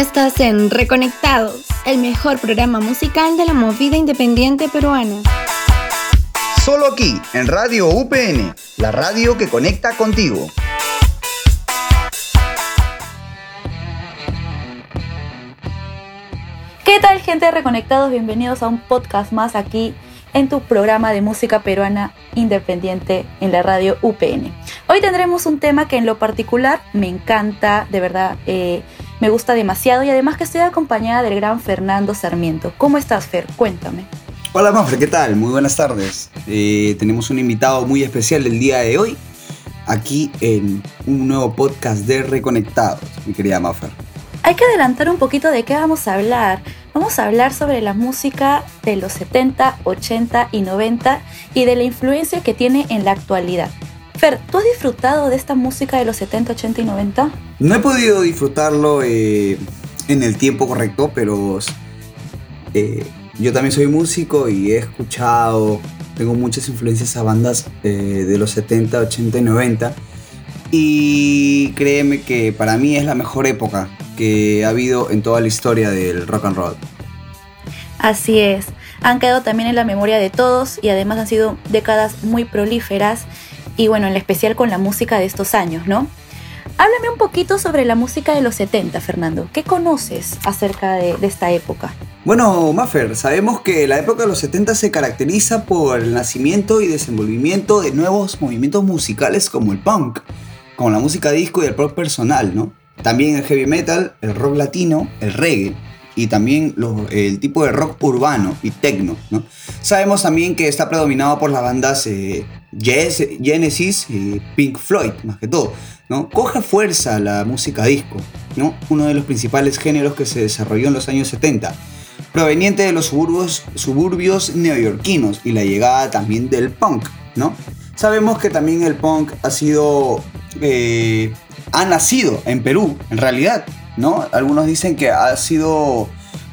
Estás en Reconectados, el mejor programa musical de la movida independiente peruana. Solo aquí, en Radio UPN, la radio que conecta contigo. ¿Qué tal gente de Reconectados? Bienvenidos a un podcast más aquí en tu programa de música peruana independiente en la radio UPN. Hoy tendremos un tema que en lo particular me encanta, de verdad, eh, me gusta demasiado y además que estoy acompañada del gran Fernando Sarmiento. ¿Cómo estás, Fer? Cuéntame. Hola, Mafre, ¿qué tal? Muy buenas tardes. Eh, tenemos un invitado muy especial el día de hoy, aquí en un nuevo podcast de Reconectados, mi querida Maffer. Hay que adelantar un poquito de qué vamos a hablar. Vamos a hablar sobre la música de los 70, 80 y 90 y de la influencia que tiene en la actualidad. Fer, ¿tú has disfrutado de esta música de los 70, 80 y 90? No he podido disfrutarlo eh, en el tiempo correcto, pero eh, yo también soy músico y he escuchado, tengo muchas influencias a bandas eh, de los 70, 80 y 90. Y créeme que para mí es la mejor época que ha habido en toda la historia del rock and roll. Así es, han quedado también en la memoria de todos y además han sido décadas muy prolíferas y bueno, en especial con la música de estos años, ¿no? Háblame un poquito sobre la música de los 70, Fernando. ¿Qué conoces acerca de, esta época? Bueno, Maffer, sabemos que la época de los 70 se caracteriza por el nacimiento y desenvolvimiento de nuevos movimientos musicales como el punk, como la música disco y el pop personal, ¿no? También el heavy metal, el rock latino, el reggae y también el tipo de rock urbano y techno, ¿no? Sabemos también que está predominado por las bandas eh, Genesis y Pink Floyd, más que todo, ¿no? Coge fuerza la música disco, ¿no? Uno de los principales géneros que se desarrolló en los años 70, proveniente de los suburbios, suburbios neoyorquinos y la llegada también del punk, ¿no? Sabemos que también el punk ha sido... Eh, ha nacido en Perú, en realidad, ¿no? Algunos dicen que ha sido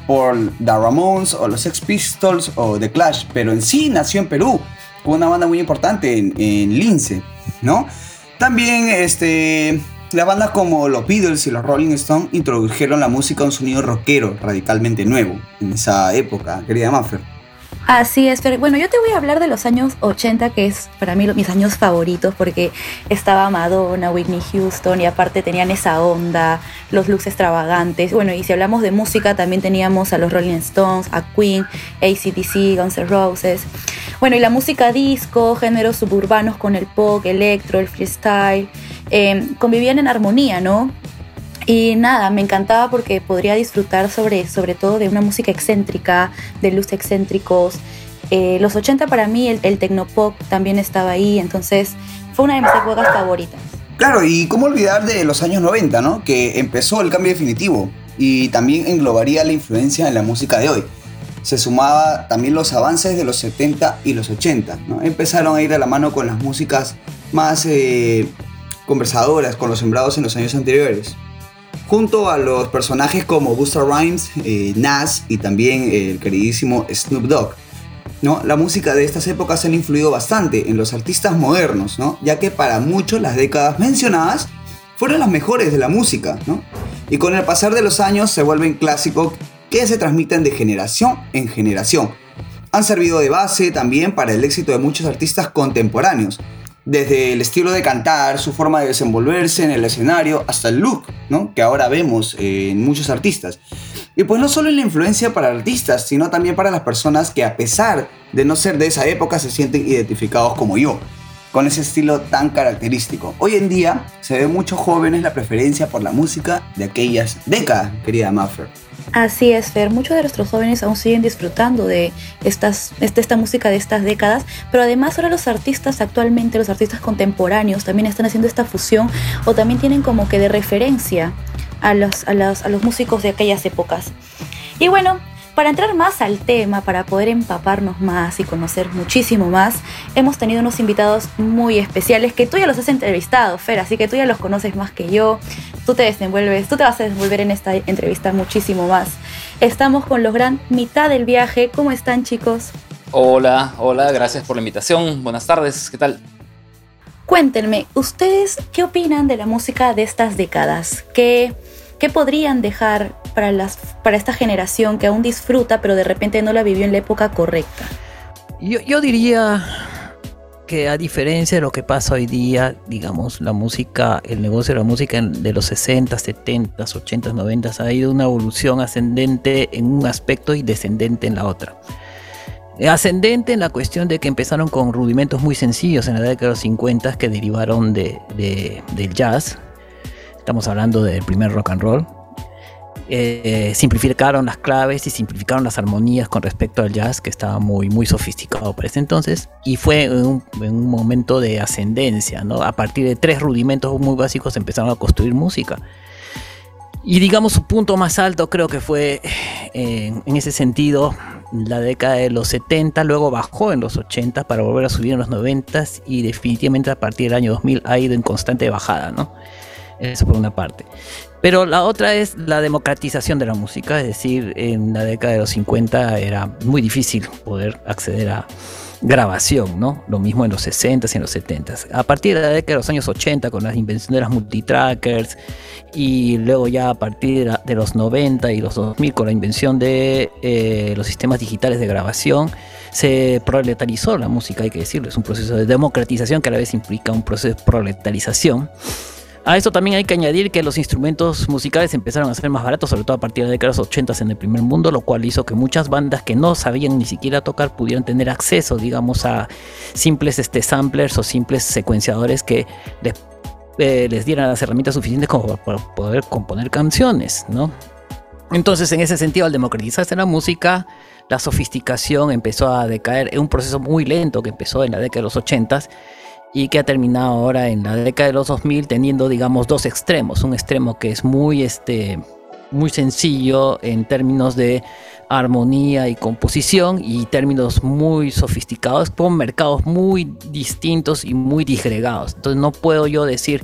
por The Ramones o los Sex Pistols o The Clash, pero en sí nació en Perú, una banda muy importante en, Lince, ¿no? También este, las bandas como los Beatles y los Rolling Stones introdujeron la música a un sonido rockero radicalmente nuevo en esa época, querida Maffer. Así es, pero bueno, yo te voy a hablar de los años 80, que es para mí mis años favoritos, porque estaba Madonna, Whitney Houston, y aparte tenían esa onda, los looks extravagantes. Bueno, y si hablamos de música, también teníamos a los Rolling Stones, a Queen, ACDC, Guns N' Roses. Bueno, y la música disco, géneros suburbanos con el pop, electro, el freestyle, eh, convivían en armonía, ¿no? Y nada, me encantaba porque podría disfrutar sobre, sobre todo de una música excéntrica, de luz excéntricos. Eh, los 80 para mí, el, el tecnopop también estaba ahí, entonces fue una de mis épocas favoritas. Claro, y cómo olvidar de los años 90, ¿no? Que empezó el cambio definitivo y también englobaría la influencia en la música de hoy. Se sumaba también los avances de los 70 y los 80, ¿no? Empezaron a ir de la mano con las músicas más eh, conversadoras, con los sembrados en los años anteriores junto a los personajes como Busta Rhymes, eh, Nas y también el queridísimo Snoop Dogg. ¿no? La música de estas épocas ha influido bastante en los artistas modernos, ¿no? ya que para muchos las décadas mencionadas fueron las mejores de la música, ¿no? y con el pasar de los años se vuelven clásicos que se transmiten de generación en generación. Han servido de base también para el éxito de muchos artistas contemporáneos, desde el estilo de cantar, su forma de desenvolverse en el escenario, hasta el look, ¿no? Que ahora vemos en muchos artistas. Y pues no solo en la influencia para artistas, sino también para las personas que a pesar de no ser de esa época se sienten identificados como yo, con ese estilo tan característico. Hoy en día se ve muchos jóvenes la preferencia por la música de aquellas décadas, querida Maffer. Así es, Fer. Muchos de nuestros jóvenes aún siguen disfrutando de estas, esta música de estas décadas, pero además ahora los artistas actualmente, los artistas contemporáneos, también están haciendo esta fusión o también tienen como que de referencia a los, a los, a los músicos de aquellas épocas. Y bueno, para entrar más al tema, para poder empaparnos más y conocer muchísimo más, hemos tenido unos invitados muy especiales que tú ya los has entrevistado, Fer, así que tú ya los conoces más que yo. Tú te desenvuelves, tú te vas a desenvolver en esta entrevista muchísimo más. Estamos con los gran mitad del viaje. ¿Cómo están, chicos? Hola, hola, gracias por la invitación. Buenas tardes, ¿qué tal? Cuéntenme, ¿ustedes qué opinan de la música de estas décadas? ¿Qué ¿qué podrían dejar para, las, para esta generación que aún disfruta, pero de repente no la vivió en la época correcta? Yo, yo diría que a diferencia de lo que pasa hoy día, digamos, la música, el negocio de la música de los 60, 70, 80, 90 ha ido una evolución ascendente en un aspecto y descendente en la otra. Ascendente en la cuestión de que empezaron con rudimentos muy sencillos en la década de los 50 que derivaron de, del jazz. Estamos hablando del primer rock and roll. Eh, simplificaron las claves y simplificaron las armonías con respecto al jazz que estaba muy, muy sofisticado para ese entonces. Y fue un, un momento de ascendencia. ¿no? A partir de tres rudimentos muy básicos empezaron a construir música. Y digamos su punto más alto creo que fue eh, en ese sentido la década de los 70, luego bajó en los 80 para volver a subir en los 90 y definitivamente a partir del año 2000 ha ido en constante bajada, ¿no? Eso por una parte. Pero la otra es la democratización de la música, es decir, en la década de los 50 era muy difícil poder acceder a grabación, ¿no? Lo mismo en los 60s y en los 70s. A partir de la década de los años 80, con la invención de las multitrackers, y luego ya a partir de los 90 y los 2000, con la invención de eh, los sistemas digitales de grabación, se proletarizó la música, hay que decirlo. Es un proceso de democratización que a la vez implica un proceso de proletarización. A esto también hay que añadir que los instrumentos musicales empezaron a ser más baratos, sobre todo a partir de la década de los 80 en el primer mundo, lo cual hizo que muchas bandas que no sabían ni siquiera tocar pudieran tener acceso, digamos, a simples este, samplers o simples secuenciadores que les, eh, les dieran las herramientas suficientes como para poder componer canciones, ¿no? Entonces, en ese sentido, al democratizarse la música, la sofisticación empezó a decaer en un proceso muy lento que empezó en la década de los 80 y que ha terminado ahora en la década de los 2000 teniendo digamos dos extremos, un extremo que es muy este muy sencillo en términos de armonía y composición y términos muy sofisticados con mercados muy distintos y muy disgregados. Entonces no puedo yo decir,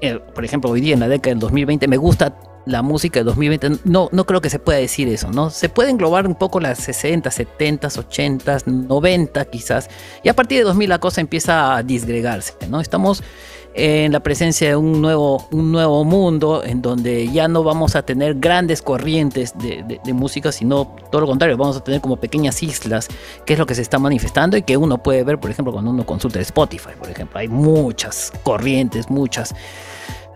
eh, por ejemplo, hoy día en la década del 2020 me gusta la música de 2020, no, no creo que se pueda decir eso, ¿no? Se puede englobar un poco las 60, 70, 80, 90 quizás, y a partir de 2000 la cosa empieza a disgregarse, ¿no? Estamos en la presencia de un nuevo, un nuevo mundo en donde ya no vamos a tener grandes corrientes de, de, música, sino todo lo contrario, vamos a tener como pequeñas islas, que es lo que se está manifestando y que uno puede ver, por ejemplo, cuando uno consulta Spotify, por ejemplo, hay muchas corrientes, muchas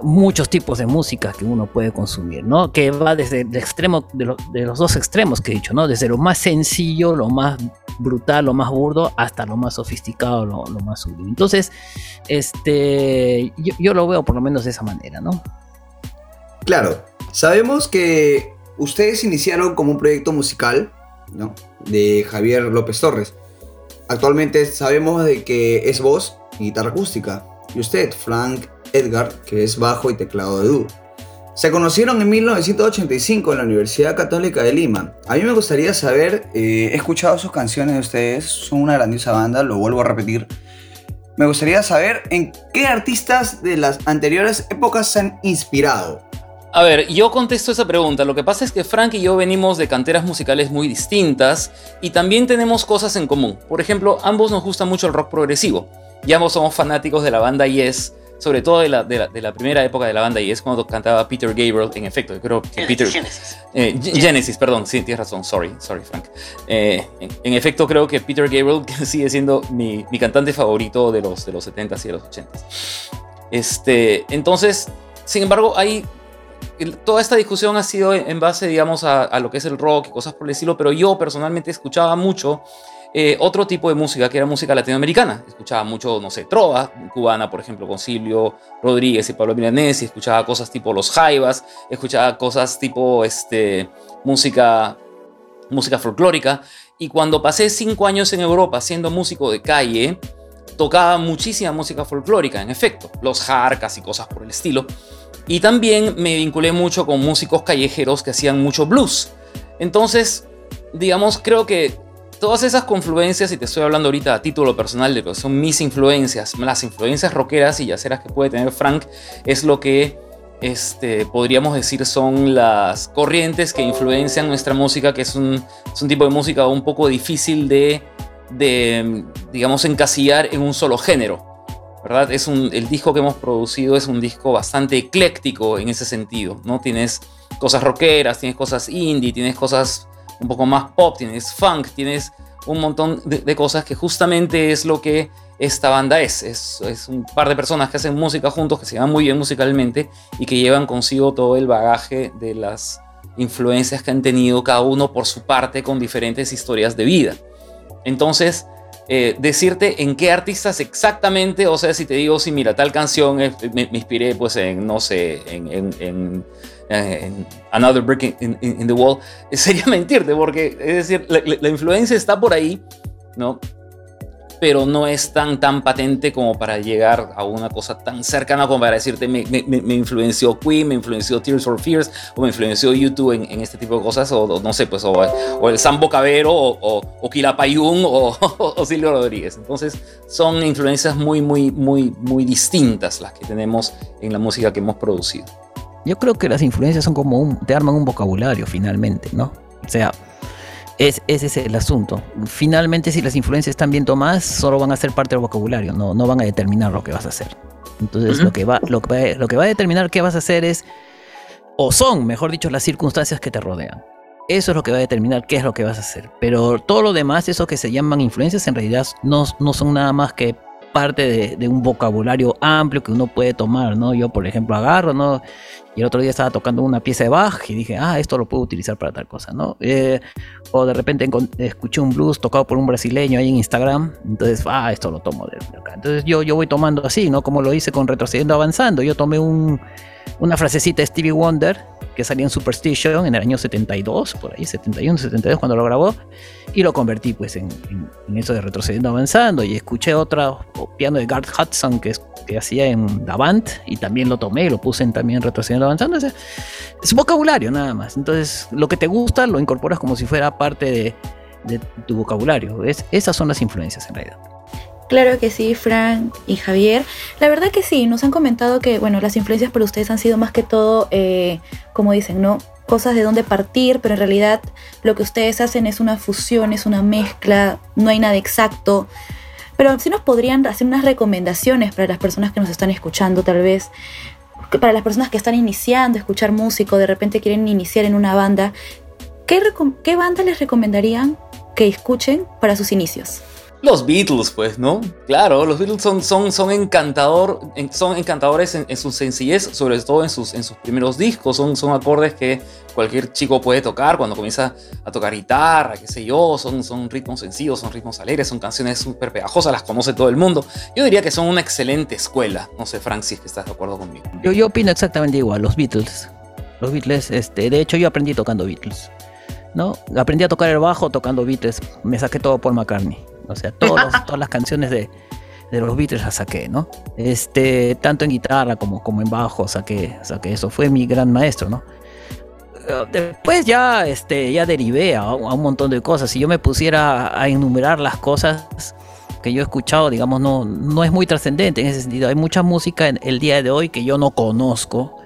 muchos tipos de música que uno puede consumir, ¿no? Que va desde el extremo, de, los dos extremos que he dicho, ¿no? Desde lo más sencillo, lo más brutal, lo más burdo, hasta lo más sofisticado, lo, más sublime. Entonces, este, yo, lo veo por lo menos de esa manera, ¿no? Claro, sabemos que ustedes iniciaron como un proyecto musical, ¿no? De Javier López Torres. Actualmente sabemos de que es voz y guitarra acústica. Y usted, Frank Edgar, que es bajo y teclado de dúo. Se conocieron en 1985 en la Universidad Católica de Lima. A mí me gustaría saber, eh, he escuchado sus canciones de ustedes, son una grandiosa banda, lo vuelvo a repetir. Me gustaría saber en qué artistas de las anteriores épocas se han inspirado. A ver, yo contesto esa pregunta. Lo que pasa es que Frank y yo venimos de canteras musicales muy distintas y también tenemos cosas en común. Por ejemplo, ambos nos gusta mucho el rock progresivo y ambos somos fanáticos de la banda Yes sobre todo de la, de la, primera época de la banda y es cuando cantaba Peter Gabriel, en efecto, creo que Peter... Genesis. Eh, Genesis, perdón, sí, tienes razón, sorry, sorry Frank. Eh, en, efecto, creo que Peter Gabriel sigue siendo mi, mi, cantante favorito de los, de los 70s y de los 80s. Este, entonces, sin embargo, hay... Toda esta discusión ha sido en base, digamos, a, a lo que es el rock y cosas por el estilo, pero yo personalmente escuchaba mucho eh, otro tipo de música, que era música latinoamericana. Escuchaba mucho, no sé, trova cubana, por ejemplo, con Silvio Rodríguez y Pablo Milanés, y escuchaba cosas tipo Los Jaivas, escuchaba cosas tipo este, música, música folclórica. Y cuando pasé cinco años en Europa siendo músico de calle, tocaba muchísima música folclórica, en efecto, los jarcas y cosas por el estilo. Y también me vinculé mucho con músicos callejeros que hacían mucho blues. Entonces, digamos, creo que todas esas confluencias, y te estoy hablando ahorita a título personal de que son mis influencias, las influencias rockeras y yaceras que puede tener Frank, es lo que este, podríamos decir son las corrientes que influencian nuestra música, que es un, es un tipo de música un poco difícil de, de, digamos, encasillar en un solo género. ¿verdad? Es un, el disco que hemos producido es un disco bastante ecléctico en ese sentido, ¿no? Tienes cosas rockeras, tienes cosas indie, tienes cosas un poco más pop, tienes funk, tienes un montón de, cosas que justamente es lo que esta banda es. es. un par de personas que hacen música juntos, que se llevan muy bien musicalmente y que llevan consigo todo el bagaje de las influencias que han tenido cada uno por su parte con diferentes historias de vida. Entonces, eh, decirte en qué artistas exactamente, o sea, si te digo, si mira, tal canción me, inspiré pues en, no sé, en, Another Brick in, the Wall, sería mentirte, porque es decir, la influencia está por ahí, ¿no? pero no es tan, tan patente como para llegar a una cosa tan cercana como para decirte me, me, influenció Queen, me influenció Tears for Fears o me influenció YouTube en, en este tipo de cosas o, no sé, pues o, el Sambo Cabero o, o, o Quilapayún o, o Silvio Rodríguez. Entonces son influencias muy, muy, muy, muy distintas las que tenemos en la música que hemos producido. Yo creo que las influencias son como un, te arman un vocabulario finalmente, ¿no? O sea, es, ese es el asunto. Finalmente, si las influencias están bien tomadas, solo van a ser parte del vocabulario, no, no van a determinar lo que vas a hacer. Entonces, lo, que va, lo, que lo que va a determinar qué vas a hacer es, o son, mejor dicho, las circunstancias que te rodean. Eso es lo que va a determinar qué es lo que vas a hacer. Pero todo lo demás, eso que se llaman influencias, en realidad no, no son nada más que parte de, un vocabulario amplio que uno puede tomar, ¿no? Yo, por ejemplo, agarro, ¿no? Y el otro día estaba tocando una pieza de Bach y dije, ah, esto lo puedo utilizar para tal cosa, ¿no? Eh, o de repente escuché un blues tocado por un brasileño ahí en Instagram, entonces, ah, esto lo tomo de acá. Entonces yo, yo voy tomando así, ¿no? Como lo hice con Retrocediendo Avanzando. Yo tomé un, una frasecita de Stevie Wonder que salía en Superstition en el año 72, por ahí, 71, 72, cuando lo grabó, y lo convertí pues en, eso de retrocediendo avanzando, y escuché otra piano de Garth Hudson que, que hacía en Davant, y también lo tomé y lo puse en, también retrocediendo avanzando, es, es vocabulario nada más, entonces lo que te gusta lo incorporas como si fuera parte de, de tu vocabulario, es, esas son las influencias en realidad. Claro que sí, Frank y Javier. La verdad que sí, nos han comentado que, bueno, las influencias para ustedes han sido más que todo, eh, como dicen, ¿no? Cosas de dónde partir, pero en realidad lo que ustedes hacen es una fusión, es una mezcla, no hay nada exacto. Pero sí nos podrían hacer unas recomendaciones para las personas que nos están escuchando, tal vez, para las personas que están iniciando a escuchar músico, de repente quieren iniciar en una banda. ¿Qué, qué banda les recomendarían que escuchen para sus inicios? Los Beatles, pues, ¿no? Claro, los Beatles son, son, son, encantador, son encantadores en, su sencillez, sobre todo en sus, en sus primeros discos. Son, son acordes que cualquier chico puede tocar cuando comienza a tocar guitarra, qué sé yo. Son, son ritmos sencillos, son ritmos alegres, son canciones súper pegajosas, las conoce todo el mundo. Yo diría que son una excelente escuela. No sé, Frank, si que estás de acuerdo conmigo. Yo, yo opino exactamente igual, los Beatles. Los Beatles, este, de hecho, yo aprendí tocando Beatles. ¿no? Aprendí a tocar el bajo tocando Beatles. Me saqué todo por McCartney. O sea, todas las canciones de, los Beatles las saqué, ¿no? Este, tanto en guitarra como, como en bajo saqué, saqué eso. Fue mi gran maestro, ¿no? Después ya, este, ya derivé a, un montón de cosas. Si yo me pusiera a enumerar las cosas que yo he escuchado, digamos, no, no es muy trascendente en ese sentido. Hay mucha música en el día de hoy que yo no conozco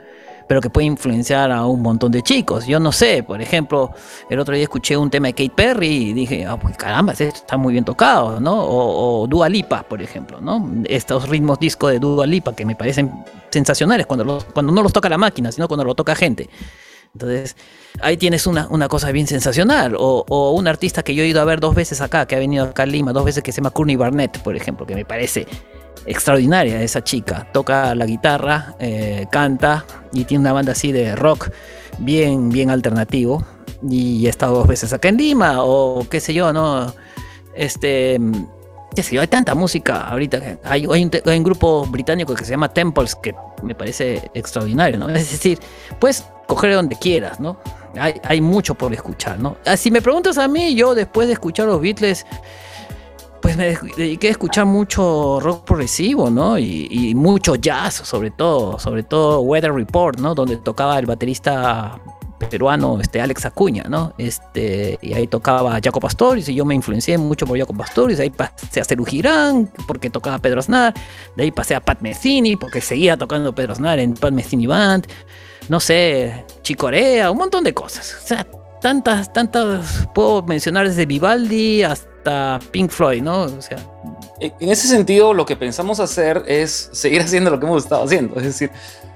pero que puede influenciar a un montón de chicos. Yo no sé, por ejemplo, el otro día escuché un tema de Kate Perry y dije, ah, pues caramba, esto está muy bien tocado, ¿no? O, o Dua Lipa, por ejemplo, ¿no? Estos ritmos disco de Dua Lipa que me parecen sensacionales cuando, cuando no los toca la máquina, sino cuando lo toca gente. Entonces, ahí tienes una, una cosa bien sensacional. O, o, un artista que yo he ido a ver dos veces acá, que ha venido acá a Lima, dos veces, que se llama Courtney Barnett, por ejemplo, que me parece extraordinaria esa chica. Toca la guitarra, eh, canta y tiene una banda así de rock bien, bien alternativo. Y he estado dos veces acá en Lima o qué sé yo, ¿no? Este, qué sé yo, hay tanta música ahorita. Hay, un, grupo británico que se llama Temples que me parece extraordinario, ¿no? Es decir, puedes coger donde quieras, ¿no? Hay, hay mucho por escuchar, ¿no? Si me preguntas a mí, yo después de escuchar los Beatles, pues me dediqué a escuchar mucho rock progresivo, ¿no? Y, mucho jazz, sobre todo, sobre todo Weather Report, ¿no? Donde tocaba el baterista peruano este Alex Acuña, ¿no? Este, y ahí tocaba Jaco Pastorius y yo me influencié mucho por Jaco Pastorius, ahí pasé a Ceru Girán porque tocaba Pedro Aznar, de ahí pasé a Pat Messini porque seguía tocando Pedro Aznar en Pat Messini Band, no sé, Chicorea, un montón de cosas. O sea, tantas, tantas, puedo mencionar desde Vivaldi hasta Pink Floyd, ¿no? O sea, en ese sentido, lo que pensamos hacer es seguir haciendo lo que hemos estado haciendo. Es decir,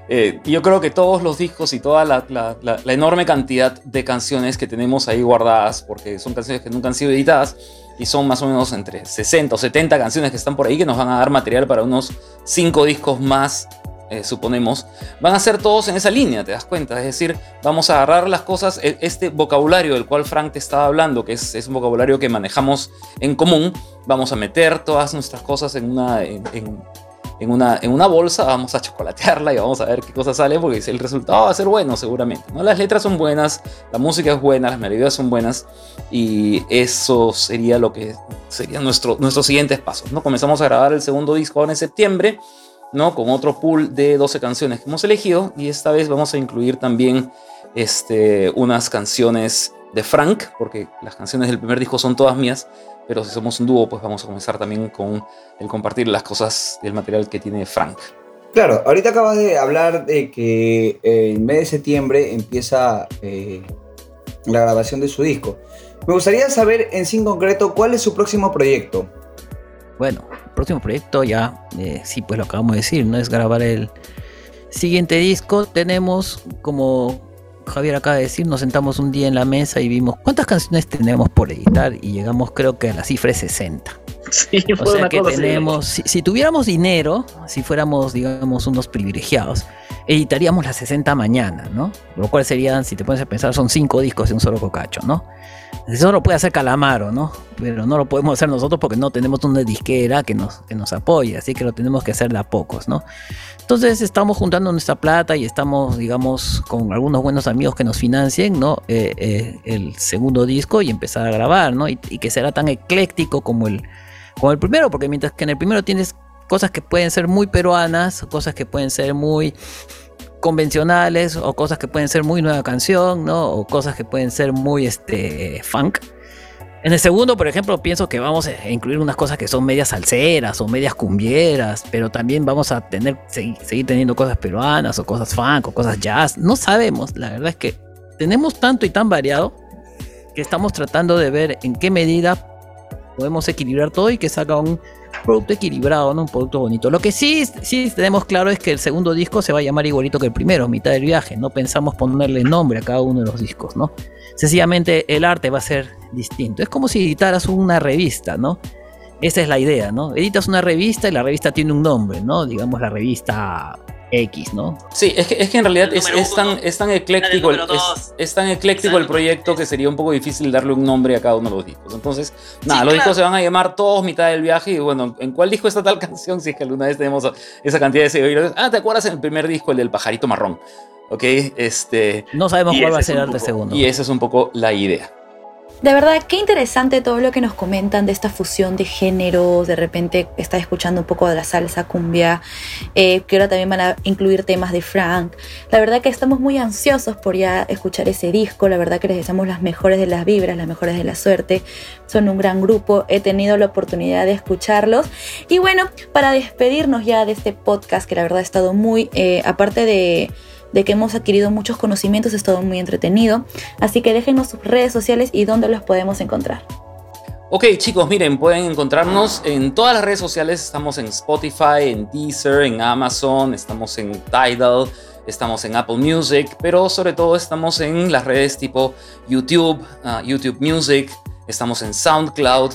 eh, yo creo que todos los discos y toda la, la, enorme cantidad de canciones que tenemos ahí guardadas, porque son canciones que nunca han sido editadas, y son más o menos entre 60 o 70 canciones que están por ahí que nos van a dar material para unos 5 discos más eh, suponemos, van a ser todos en esa línea, ¿te das cuenta? Es decir, vamos a agarrar las cosas, e, este vocabulario del cual Frank te estaba hablando, que es, un vocabulario que manejamos en común, vamos a meter todas nuestras cosas en una, en, una, en una bolsa, vamos a chocolatearla y vamos a ver qué cosa sale, porque el resultado va a ser bueno seguramente. ¿no? Las letras son buenas, la música es buena, las melodías son buenas, y eso sería lo que serían nuestro, nuestros siguientes pasos. ¿no? Comenzamos a grabar el segundo disco ahora en septiembre. ¿No? Con otro pool de 12 canciones que hemos elegido y esta vez vamos a incluir también este, unas canciones de Frank, porque las canciones del primer disco son todas mías, pero si somos un dúo, pues vamos a comenzar también con el compartir las cosas del material que tiene Frank. Claro, ahorita acabas de hablar de que eh, en mes de septiembre empieza eh, la grabación de su disco. Me gustaría saber en sí en concreto cuál es su próximo proyecto. Bueno, próximo proyecto ya, eh, sí, pues lo acabamos de decir, ¿no? Es grabar el siguiente disco. Tenemos, como Javier acaba de decir, nos sentamos un día en la mesa y vimos cuántas canciones tenemos por editar y llegamos creo que a la cifra de 60. Sí, o sea que tenemos, si, tuviéramos dinero, si fuéramos, digamos, unos privilegiados, editaríamos las 60 mañana, ¿no? Lo cual serían, si te pones a pensar, son 5 discos de un solo cocacho, ¿no? Eso lo puede hacer Calamaro, ¿no? Pero no lo podemos hacer nosotros porque no tenemos una disquera que nos, que nos apoye, así que lo tenemos que hacer de a pocos, ¿no? Entonces estamos juntando nuestra plata y estamos, digamos, con algunos buenos amigos que nos financien, ¿no? Eh, eh, el segundo disco y empezar a grabar, ¿no? Y, que será tan ecléctico como el, como el primero, porque mientras que en el primero tienes cosas que pueden ser muy peruanas, cosas que pueden ser muy convencionales o cosas que pueden ser muy nueva canción, ¿no? O cosas que pueden ser muy este funk. En el segundo, por ejemplo, pienso que vamos a incluir unas cosas que son medias salseras o medias cumbieras, pero también vamos a tener seguir, teniendo cosas peruanas o cosas funk o cosas jazz. No sabemos, la verdad es que tenemos tanto y tan variado que estamos tratando de ver en qué medida podemos equilibrar todo y que salga un producto equilibrado, ¿no? Un producto bonito. Lo que sí, sí tenemos claro es que el segundo disco se va a llamar igualito que el primero, mitad del viaje. No pensamos ponerle nombre a cada uno de los discos, ¿no? Sencillamente el arte va a ser distinto. Es como si editaras una revista, ¿no? Esa es la idea, ¿no? Editas una revista y la revista tiene un nombre, ¿no? Digamos la revista X, ¿no? Sí, es que, es que en realidad es, tan, es, tan, ecléctico, el, es, tan ecléctico el proyecto que sería un poco difícil darle un nombre a cada uno de los discos. Entonces, nada, los discos se van a llamar todos mitad del viaje y bueno, ¿en cuál disco está tal canción? Si es que alguna vez tenemos esa cantidad de seguidores. Ah, ¿te acuerdas en el primer disco, el del pajarito marrón? ¿Ok? Este, no sabemos cuál va a ser el segundo. Y esa es un poco la idea. De verdad, qué interesante todo lo que nos comentan de esta fusión de géneros. De repente está escuchando un poco de la salsa cumbia, eh, que ahora también van a incluir temas de Frank. La verdad que estamos muy ansiosos por ya escuchar ese disco. La verdad que les deseamos las mejores de las vibras, las mejores de la suerte. Son un gran grupo. He tenido la oportunidad de escucharlos. Y bueno, para despedirnos ya de este podcast, que la verdad ha estado muy, eh, aparte de de que hemos adquirido muchos conocimientos, es todo muy entretenido. Así que déjenos sus redes sociales y dónde los podemos encontrar. Ok chicos, miren, pueden encontrarnos en todas las redes sociales, estamos en Spotify, en Deezer, en Amazon, estamos en Tidal, estamos en Apple Music, pero sobre todo estamos en las redes tipo YouTube, ah, YouTube Music, estamos en SoundCloud,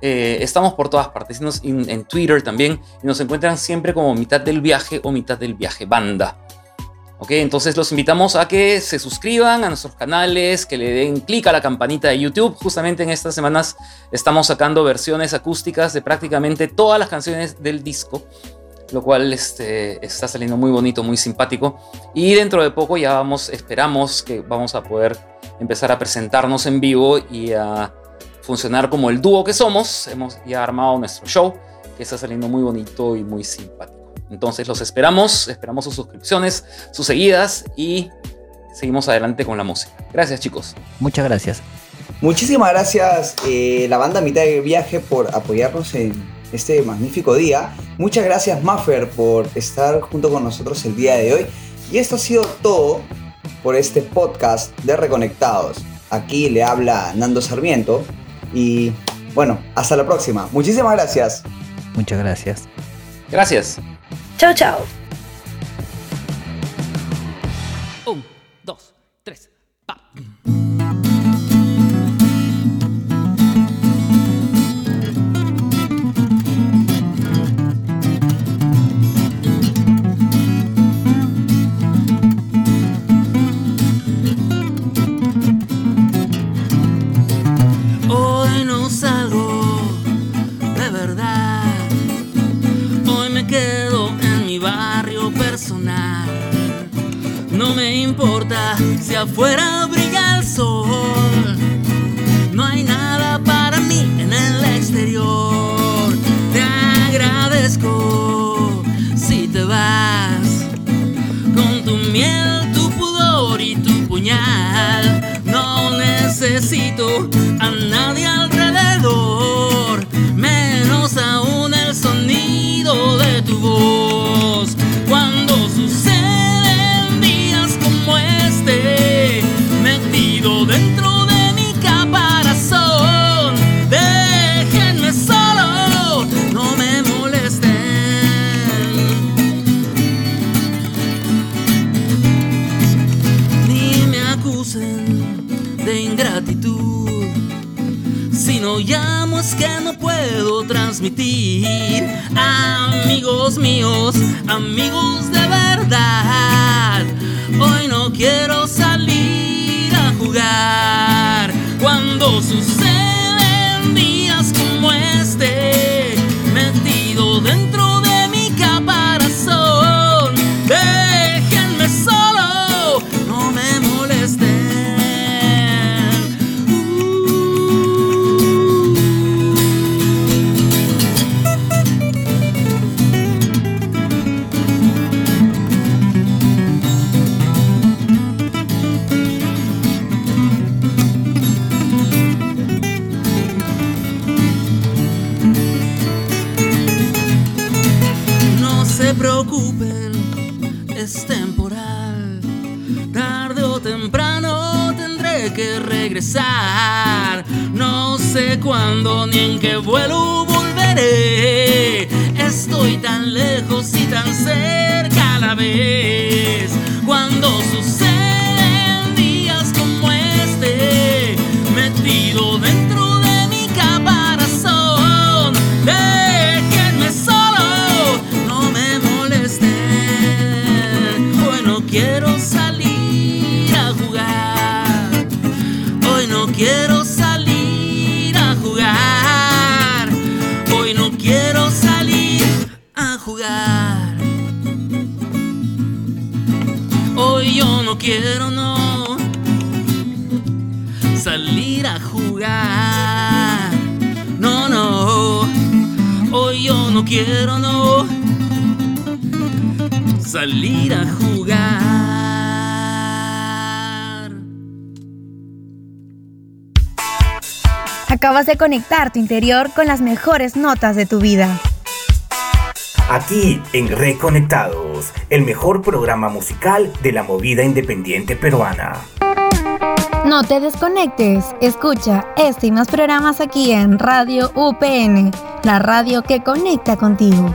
eh, estamos por todas partes, en, en Twitter también, y nos encuentran siempre como mitad del viaje o mitad del viaje banda. ¿Ok? Entonces los invitamos a que se suscriban a nuestros canales, que le den clic a la campanita de YouTube. Justamente en estas semanas estamos sacando versiones acústicas de prácticamente todas las canciones del disco, lo cual este, está saliendo muy bonito, muy simpático. Y dentro de poco ya vamos, esperamos que vamos a poder empezar a presentarnos en vivo y a funcionar como el dúo que somos. Hemos ya armado nuestro show, que está saliendo muy bonito y muy simpático. Entonces los esperamos, esperamos sus suscripciones, sus seguidas y seguimos adelante con la música. Gracias chicos. Muchas gracias. Muchísimas gracias eh, la banda Mitad de Viaje por apoyarnos en este magnífico día. Muchas gracias Maffer por estar junto con nosotros el día de hoy. Y esto ha sido todo por este podcast de Reconectados. Aquí le habla Nando Sarmiento y bueno, hasta la próxima. Muchísimas gracias. Muchas gracias. Gracias. Chao, chao. Un, dos, tres, pa. Necesito a nadie alrededor, menos aún el sonido de Amigos míos, amigos de verdad. Hoy no quiero salir temprano tendré que regresar. No sé cuándo ni en qué vuelo volveré. Estoy tan lejos y tan cerca a la vez. Cuando suceden quiero, no, salir a jugar. No, no, hoy yo no quiero, no, salir a jugar. Acabas de conectar tu interior con las mejores notas de tu vida. Aquí en Reconectados, el mejor programa musical de la movida independiente peruana. No te desconectes, escucha este y más programas aquí en Radio UPN, la radio que conecta contigo.